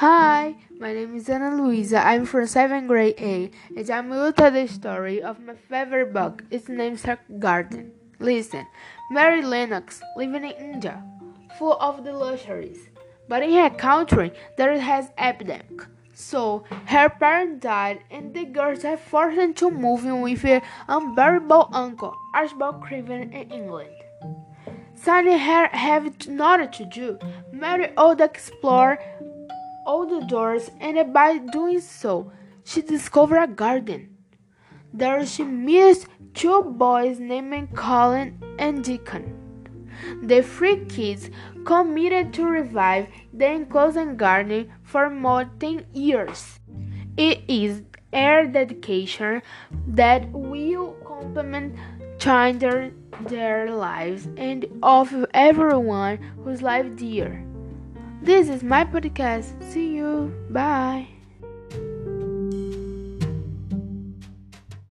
Hi, my name is Ana Luisa. I'm from 7th grade A, and I'm going to tell the story of my favorite book. Its name is Garden. Listen, Mary Lennox, living in India, full of the luxuries, but in her country there has epidemic. So her parents died, and the girls are forced into moving with her unbearable uncle, Archibald Craven, in England. Sunny her have nothing to do. Mary would explore all the doors, and by doing so, she discovered a garden. There she meets two boys named Colin and Dickon. The three kids committed to revive the enclosed garden for more than years. It is their dedication that will complement change their lives and of everyone whose life dear. This is my podcast. See you. Bye.